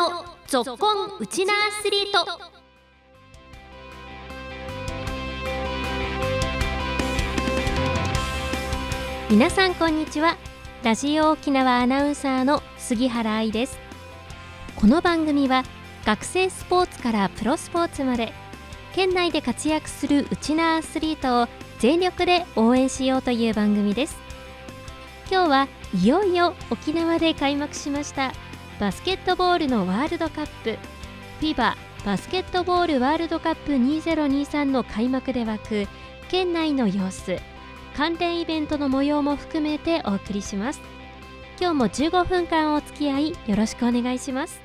のぞっこんウチナアスリート。皆さんこんにちは。ラジオ沖縄アナウンサーの杉原愛です。この番組は学生スポーツからプロスポーツまで県内で活躍するウチナアスリートを全力で応援しようという番組です。今日はいよいよ沖縄で開幕しましたバスケットボールのワールドカップ。FIBA バスケットボールワールドカップ2023の開幕で沸く県内の様子。関連イベントの模様も含めてお送りします。今日も15分間お付き合いよろしくお願いします。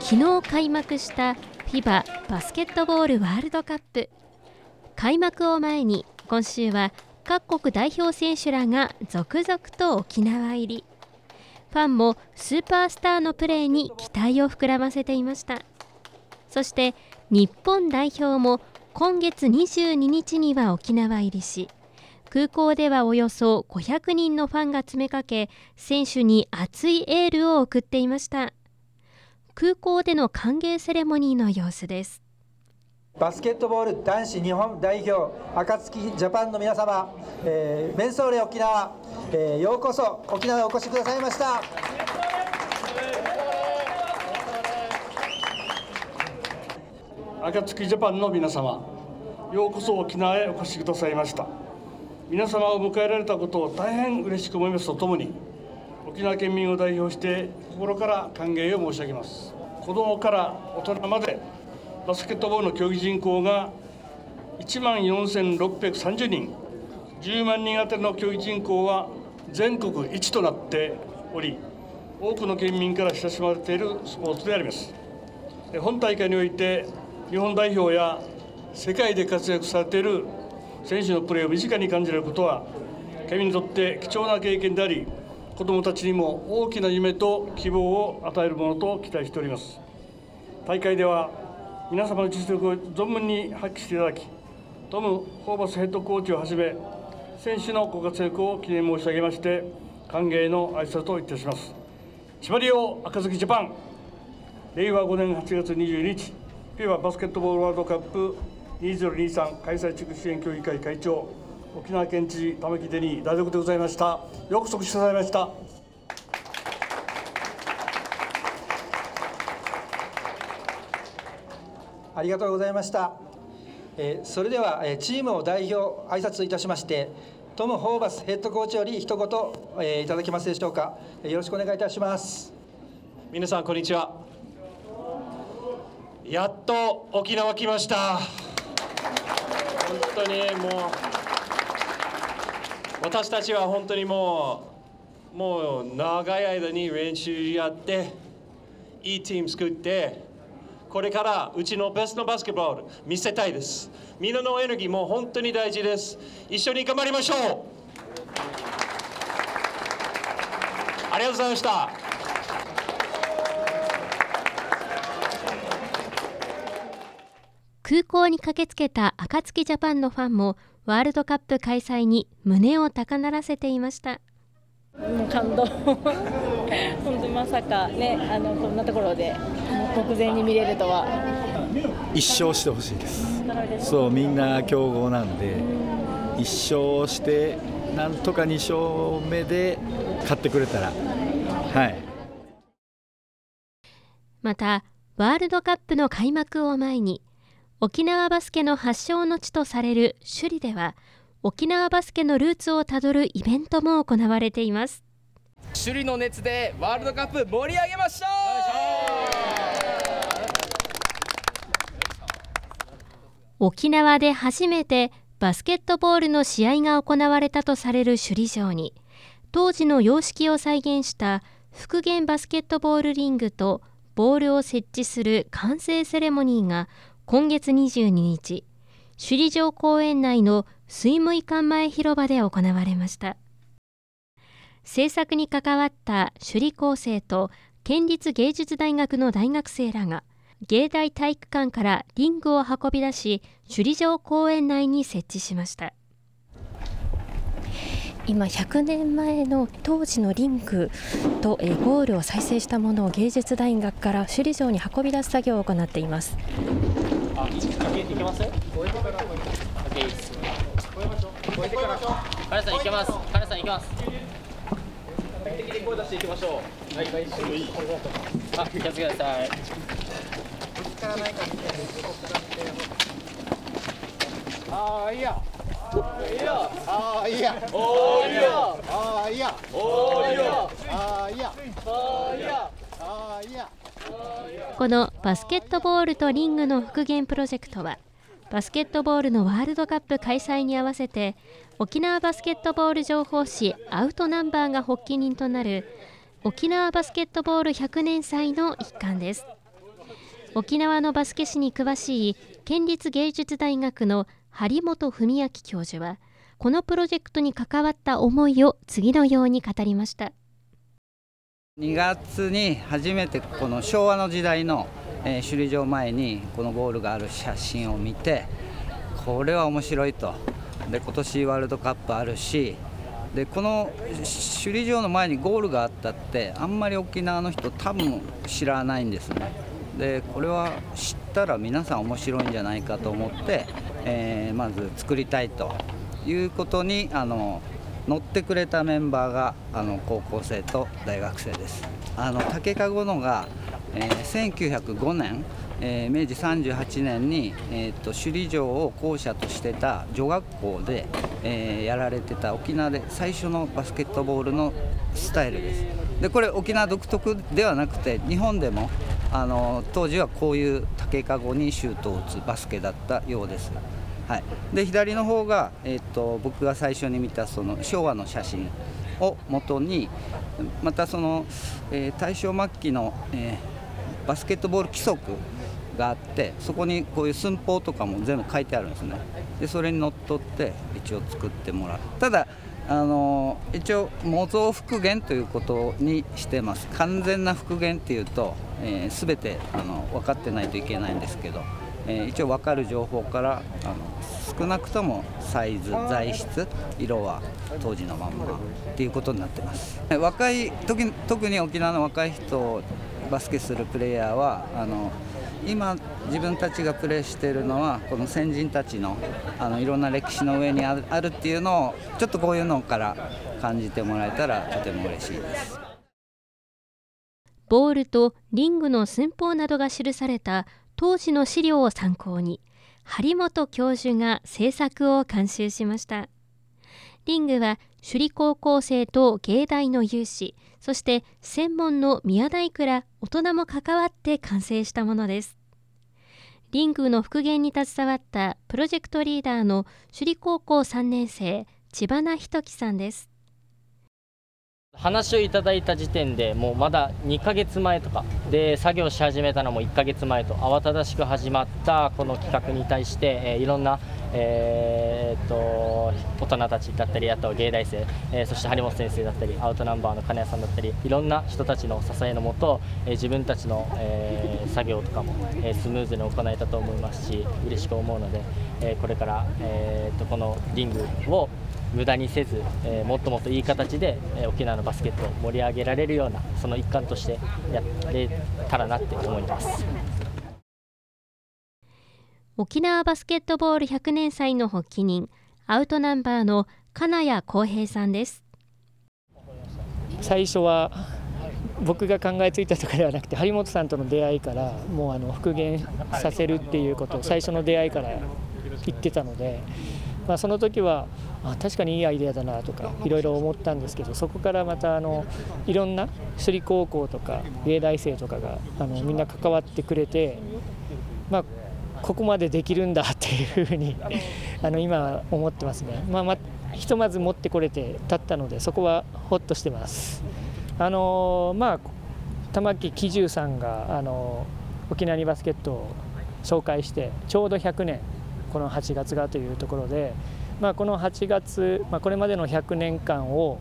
昨日開幕した FIBA バスケットボールワールドカップ。開幕を前に今週は各国代表選手らが続々と沖縄入り。ファンもスーパースターのプレーに期待を膨らませていました。そして日本代表も今月22日には沖縄入りし空港ではおよそ500人のファンが詰めかけ選手に熱いエールを送っていました。空港での歓迎セレモニーの様子です。バスケットボール男子日本代表暁ジャパンの皆様、えー、メンソーレ沖縄、えー、ようこそ沖縄へお越しくださいました。暁ジャパンの皆様ようこそ沖縄へお越しくださいました。皆様を迎えられたことを大変嬉しく思いますとともに沖縄県民を代表して心から歓迎を申し上げます。子どもから大人までバスケットボールの競技人口が1万4630人。10万人当たりの競技人口は全国一となっており多くの県民から親しまれているスポーツであります。本大会において日本代表や世界で活躍されている選手のプレーを身近に感じられることは県民にとって貴重な経験であり子どもたちにも大きな夢と希望を与えるものと期待しております。大会では皆様の実力を存分に発揮していただきトム・ホーバスヘッドコーチをはじめ選手のご活躍を記念申し上げまして歓迎の挨拶といたします。千葉リオ赤崎ジャパン。令和5年8月22日フィババスケットボールワールドカップ2023開催地区支援協議会会長沖縄県知事玉城デニー大属でございました。よくそくしてくださいました。ありがとうございました。えそれでは、えチームを代表挨拶いたしまして、トム・ホーバスヘッドコーチより一言、えいただけますでしょうか。よろしくお願いいたします。皆さんこんにちは。やっと沖縄来ました。本当にもう私たちは本当にもうもう長い間に練習やっていいチーム作ってこれからうちのベストのバスケットボール見せたいです。みんなのエネルギーも本当に大事です。一緒に頑張りましょう。ありがとうございました。空港に駆けつけた暁ジャパンのファンもワールドカップ開催に胸を高鳴らせていました。感動。本当まさかねあのこんなところで目前に見れるとは一勝してほしいです。そうみんな強豪なんで一勝してなんとか2勝目で勝ってくれたらはい。またワールドカップの開幕を前に沖縄バスケの発祥の地とされる首里では沖縄バスケのルーツをたどるイベントも行われています。首里の熱でワールドカップ盛り上げましょう沖縄で初めてバスケットボールの試合が行われたとされる首里城に当時の様式を再現した復元バスケットボールリングとボールを設置する完成セレモニーが今月22日首里城公園内の水務館前広場で行われました。制作に関わった首里高生と県立芸術大学の大学生らが芸大体育館からリングを運び出し首里城公園内に設置しました。今100年前の当時のリングと、えゴールを再生したものを芸術大学から首里城に運び出す作業を行っています。あ、行けます越えてから OK です。越えてからカネさん行けますカネさん行けます的に声出していきましょうはいあ、気をつけてくださいぶつからないいなああ、いいやこのバスケットボールとリングの復元プロジェクトはバスケットボールのワールドカップ開催に合わせて沖縄バスケットボール情報誌アウトナンバーが発起人となる沖縄バスケットボール100年祭の一環です。沖縄のバスケ史に詳しい県立芸術大学の張本文明教授はこのプロジェクトに関わった思いを次のように語りました。2月に初めてこの昭和の時代の、えー、首里城前にこのゴールがある写真を見てこれは面白いと。で今年ワールドカップあるしでこの首里城の前にゴールがあったってあんまり沖縄の人多分知らないんですね。でこれは知ったら皆さん面白いんじゃないかと思って、えー、まず作りたいということにあの乗ってくれたメンバーがあの高校生と大学生です。あの竹籠のが、えー、1905年、えー、明治38年に、えーと、首里城を校舎としてた女学校で、えー、やられてた沖縄で最初のバスケットボールのスタイルです。でこれ沖縄独特ではなくて日本でもあの当時はこういう竹籠にシュートを打つバスケだったようです。はい、で左の方が、えーと、僕が最初に見たその昭和の写真をもとにまたその、えー、大正末期の、えー、バスケットボール規則があってそこにこういう寸法とかも全部書いてあるんですね。でそれにのっとって一応作ってもらう。ただあの一応模造復元ということにしてます。完全な復元っていうと、えー、全てあの分かってないといけないんですけどえー、一応分かる情報からあの少なくともサイズ材質色は当時のまんまっていうことになってます。若い時特に沖縄の若い人バスケするプレイヤーはあの今自分たちがプレーしているのはこの先人たちのあのいろんな歴史の上にあるあるっていうのをちょっとこういうのから感じてもらえたらとても嬉しいです。ボールとリングの寸法などが記された当時の資料を参考に張本教授が制作を監修しました。リングは首里高校生と芸大の有志そして専門の宮大工ら大人も関わって完成したものです。リングの復元に携わったプロジェクトリーダーの首里高校3年生千葉ひときさんです。話をいただいた時点でもうまだ2ヶ月前とかで作業し始めたのも1ヶ月前と慌ただしく始まったこの企画に対して、え、いろんな、えー、っと大人たちだったりあと芸大生、えー、そして張本先生だったりアウトナンバーの金谷さんだったりいろんな人たちの支えのもと、え自分たちの、え作業とかも、えスムーズに行えたと思いますし嬉しく思うので、えこれから、えー、っとこのリングを無駄にせず、えー、もっともっといい形で、えー、沖縄のバスケットを盛り上げられるようなその一環としてやれたらなって思います。沖縄バスケットボール100年祭の発起人アウトナンバーの金谷光平さんです。最初は僕が考えついたとかではなくて張本さんとの出会いからもうあの復元させるっていうことを最初の出会いから言ってたのでまあ、その時はあ確かにいいアイデアだなとかいろいろ思ったんですけどそこからまたあのいろんな首里高校とか芸大生とかがあのみんな関わってくれて、まあ、ここまでできるんだっていうふうにあの今思ってますね、まあ、まひとまず持ってこれて立ったのでそこはほっとしてます。あのまあ玉木喜重さんがあの沖縄にバスケットを紹介してちょうど100年この8月がというところで、まあ、この8月、まあ、これまでの100年間を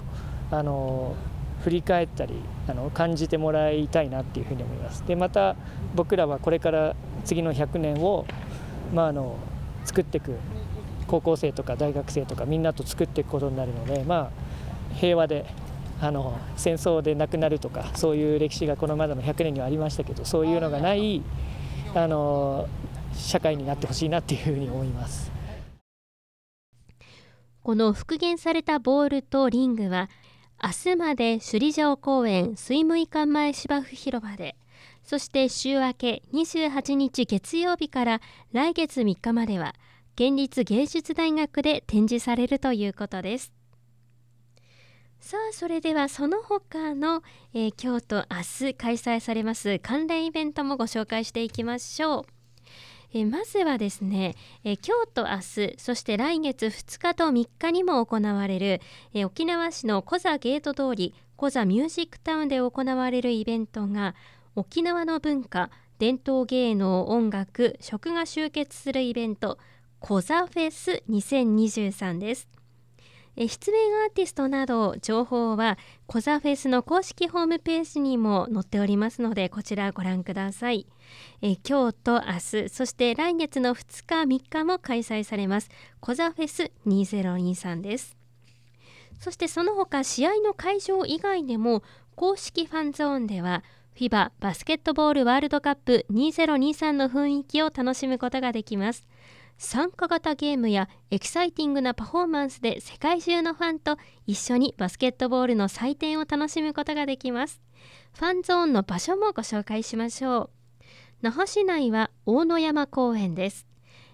あの振り返ったりあの感じてもらいたいなっていうふうに思います。でまた僕らはこれから次の100年を、まあ、あの作っていく高校生とか大学生とかみんなと作っていくことになるので、まあ、平和であの戦争で亡くなるとかそういう歴史がこのまでの100年にはありましたけどそういうのがないあの社会になってほしいなっていうふうに思います。この復元されたボールとリングは明日まで首里城公園水務館前芝生広場でそして週明け28日月曜日から来月3日までは県立芸術大学で展示されるということです。さあそれではその他の、えー、今日と明日開催されます関連イベントもご紹介していきましょう。えまずはですね、え今日と明日そして来月2日と3日にも行われる、え沖縄市のコザゲート通りコザミュージックタウンで行われるイベントが沖縄の文化伝統芸能音楽食が集結するイベントコザフェス2023です。出演アーティストなど情報はコザフェスの公式ホームページにも載っておりますのでこちらご覧ください。え今日と明日そして来月の2日3日も開催されますコザフェス2023です。そしてその他試合の会場以外でも公式ファンゾーンでは FIBA バスケットボールワールドカップ2023の雰囲気を楽しむことができます。参加型ゲームやエキサイティングなパフォーマンスで世界中のファンと一緒にバスケットボールの祭典を楽しむことができます。ファンゾーンの場所もご紹介しましょう。那覇市内は奥武山公園です。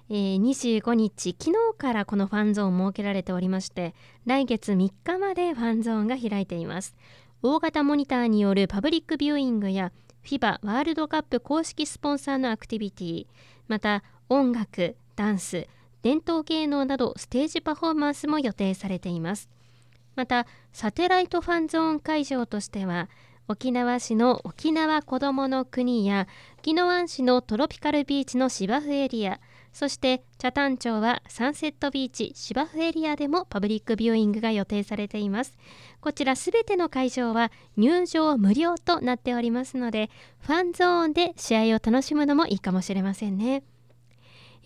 えー、25日昨日からこのファンゾーン設けられておりまして来月3日までファンゾーンが開いています。大型モニターによるパブリックビューイングや FIBA ワールドカップ公式スポンサーのアクティビティまた音楽ダンス伝統芸能などステージパフォーマンスも予定されています。またサテライトファンゾーン会場としては沖縄市の沖縄こどもの国や宜野湾市のトロピカルビーチの芝生エリアそして北谷町はサンセットビーチ芝生エリアでもパブリックビューイングが予定されています。こちらすべての会場は入場無料となっておりますのでファンゾーンで試合を楽しむのもいいかもしれませんね。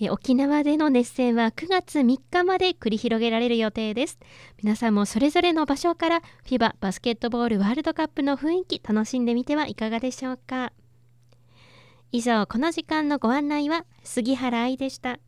沖縄での熱戦は9月3日まで繰り広げられる予定です。皆さんもそれぞれの場所から FIBA バスケットボールワールドカップの雰囲気楽しんでみてはいかがでしょうか。以上この時間のご案内は杉原愛でした。